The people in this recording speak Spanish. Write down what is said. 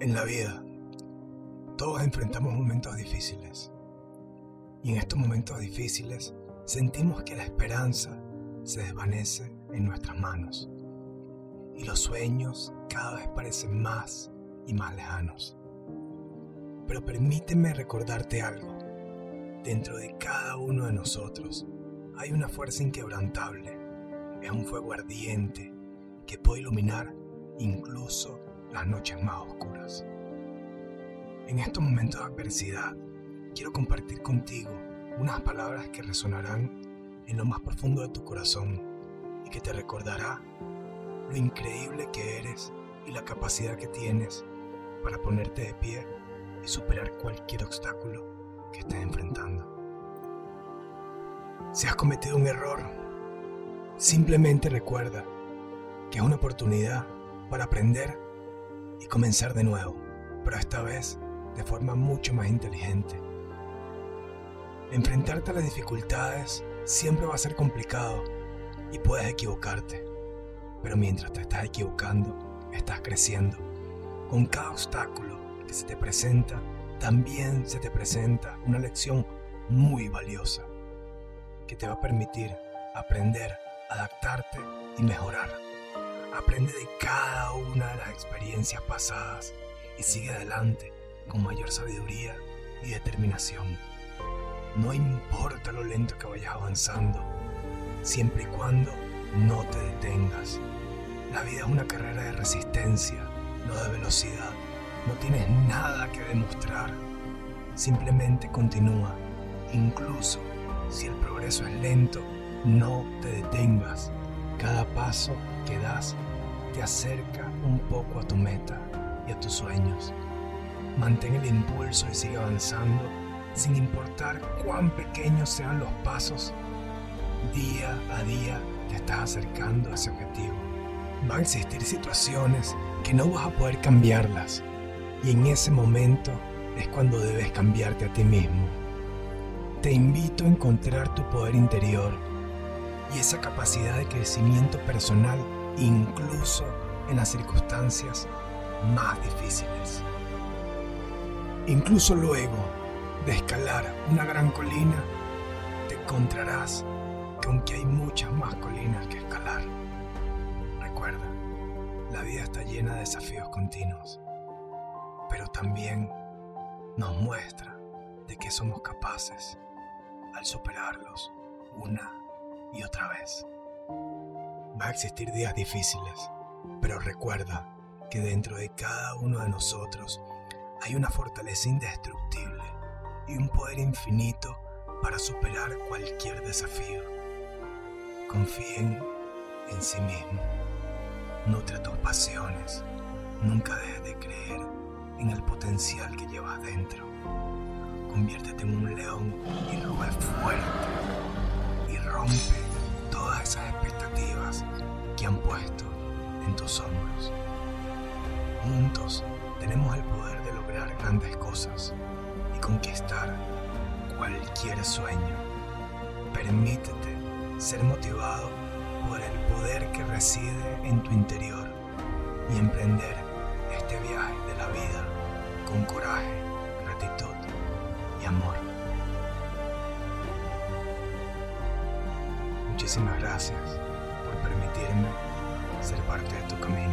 En la vida, todos enfrentamos momentos difíciles. Y en estos momentos difíciles sentimos que la esperanza se desvanece en nuestras manos. Y los sueños cada vez parecen más y más lejanos. Pero permíteme recordarte algo. Dentro de cada uno de nosotros hay una fuerza inquebrantable. Es un fuego ardiente que puede iluminar incluso las noches más oscuras. En estos momentos de adversidad, quiero compartir contigo unas palabras que resonarán en lo más profundo de tu corazón y que te recordará lo increíble que eres y la capacidad que tienes para ponerte de pie y superar cualquier obstáculo que estés enfrentando. Si has cometido un error, simplemente recuerda que es una oportunidad para aprender y comenzar de nuevo, pero esta vez de forma mucho más inteligente. Enfrentarte a las dificultades siempre va a ser complicado y puedes equivocarte, pero mientras te estás equivocando, estás creciendo. Con cada obstáculo que se te presenta, también se te presenta una lección muy valiosa que te va a permitir aprender, adaptarte y mejorar. Aprende de cada una de las experiencias pasadas y sigue adelante con mayor sabiduría y determinación. No importa lo lento que vayas avanzando, siempre y cuando no te detengas. La vida es una carrera de resistencia, no de velocidad. No tienes nada que demostrar. Simplemente continúa. Incluso si el progreso es lento, no te detengas. Cada paso que das te acerca un poco a tu meta y a tus sueños. Mantén el impulso y sigue avanzando sin importar cuán pequeños sean los pasos. Día a día te estás acercando a ese objetivo. Van a existir situaciones que no vas a poder cambiarlas y en ese momento es cuando debes cambiarte a ti mismo. Te invito a encontrar tu poder interior y esa capacidad de crecimiento personal incluso en las circunstancias más difíciles. Incluso luego de escalar una gran colina, te encontrarás que aunque hay muchas más colinas que escalar, recuerda, la vida está llena de desafíos continuos, pero también nos muestra de que somos capaces al superarlos una y otra vez. Va a existir días difíciles, pero recuerda que dentro de cada uno de nosotros hay una fortaleza indestructible y un poder infinito para superar cualquier desafío. Confíen en sí mismo. Nutre tus pasiones. Nunca dejes de creer en el potencial que llevas dentro. Conviértete en un león y ruge fuerte rompe todas esas expectativas que han puesto en tus hombros. Juntos tenemos el poder de lograr grandes cosas y conquistar cualquier sueño. Permítete ser motivado por el poder que reside en tu interior y emprender este viaje de la vida con coraje, gratitud y amor. Muchísimas gracias por permitirme ser parte de tu camino.